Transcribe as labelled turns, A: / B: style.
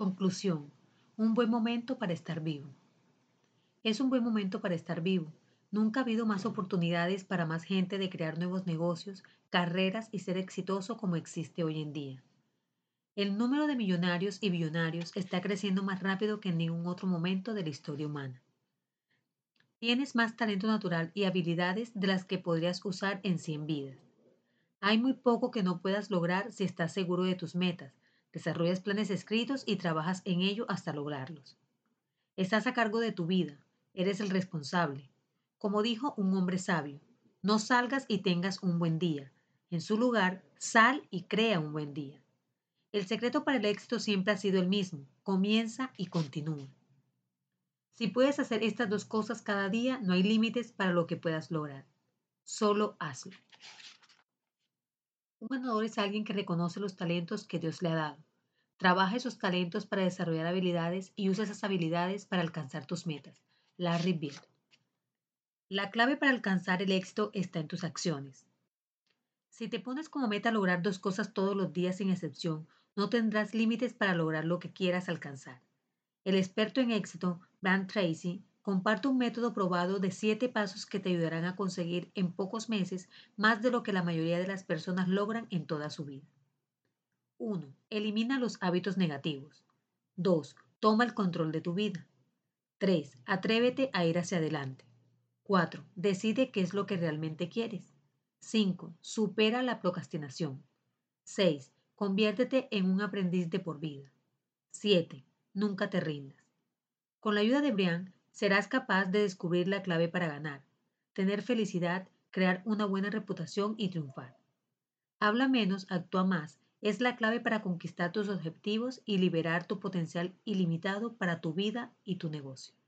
A: Conclusión. Un buen momento para estar vivo. Es un buen momento para estar vivo. Nunca ha habido más oportunidades para más gente de crear nuevos negocios, carreras y ser exitoso como existe hoy en día. El número de millonarios y billonarios está creciendo más rápido que en ningún otro momento de la historia humana. Tienes más talento natural y habilidades de las que podrías usar en 100 vidas. Hay muy poco que no puedas lograr si estás seguro de tus metas, desarrollas planes escritos y trabajas en ello hasta lograrlos. Estás a cargo de tu vida, eres el responsable. Como dijo un hombre sabio, no salgas y tengas un buen día. En su lugar, sal y crea un buen día. El secreto para el éxito siempre ha sido el mismo, comienza y continúa. Si puedes hacer estas dos cosas cada día, no hay límites para lo que puedas lograr. Solo hazlo. Un ganador es alguien que reconoce los talentos que Dios le ha dado. Trabaja esos talentos para desarrollar habilidades y usa esas habilidades para alcanzar tus metas. Larry Bird. La clave para alcanzar el éxito está en tus acciones. Si te pones como meta lograr dos cosas todos los días sin excepción, no tendrás límites para lograr lo que quieras alcanzar. El experto en éxito, Brand Tracy, Comparto un método probado de siete pasos que te ayudarán a conseguir en pocos meses más de lo que la mayoría de las personas logran en toda su vida. 1. Elimina los hábitos negativos. 2. Toma el control de tu vida. 3. Atrévete a ir hacia adelante. 4. Decide qué es lo que realmente quieres. 5. Supera la procrastinación. 6. Conviértete en un aprendiz de por vida. 7. Nunca te rindas. Con la ayuda de Brian, serás capaz de descubrir la clave para ganar, tener felicidad, crear una buena reputación y triunfar. Habla menos, actúa más, es la clave para conquistar tus objetivos y liberar tu potencial ilimitado para tu vida y tu negocio.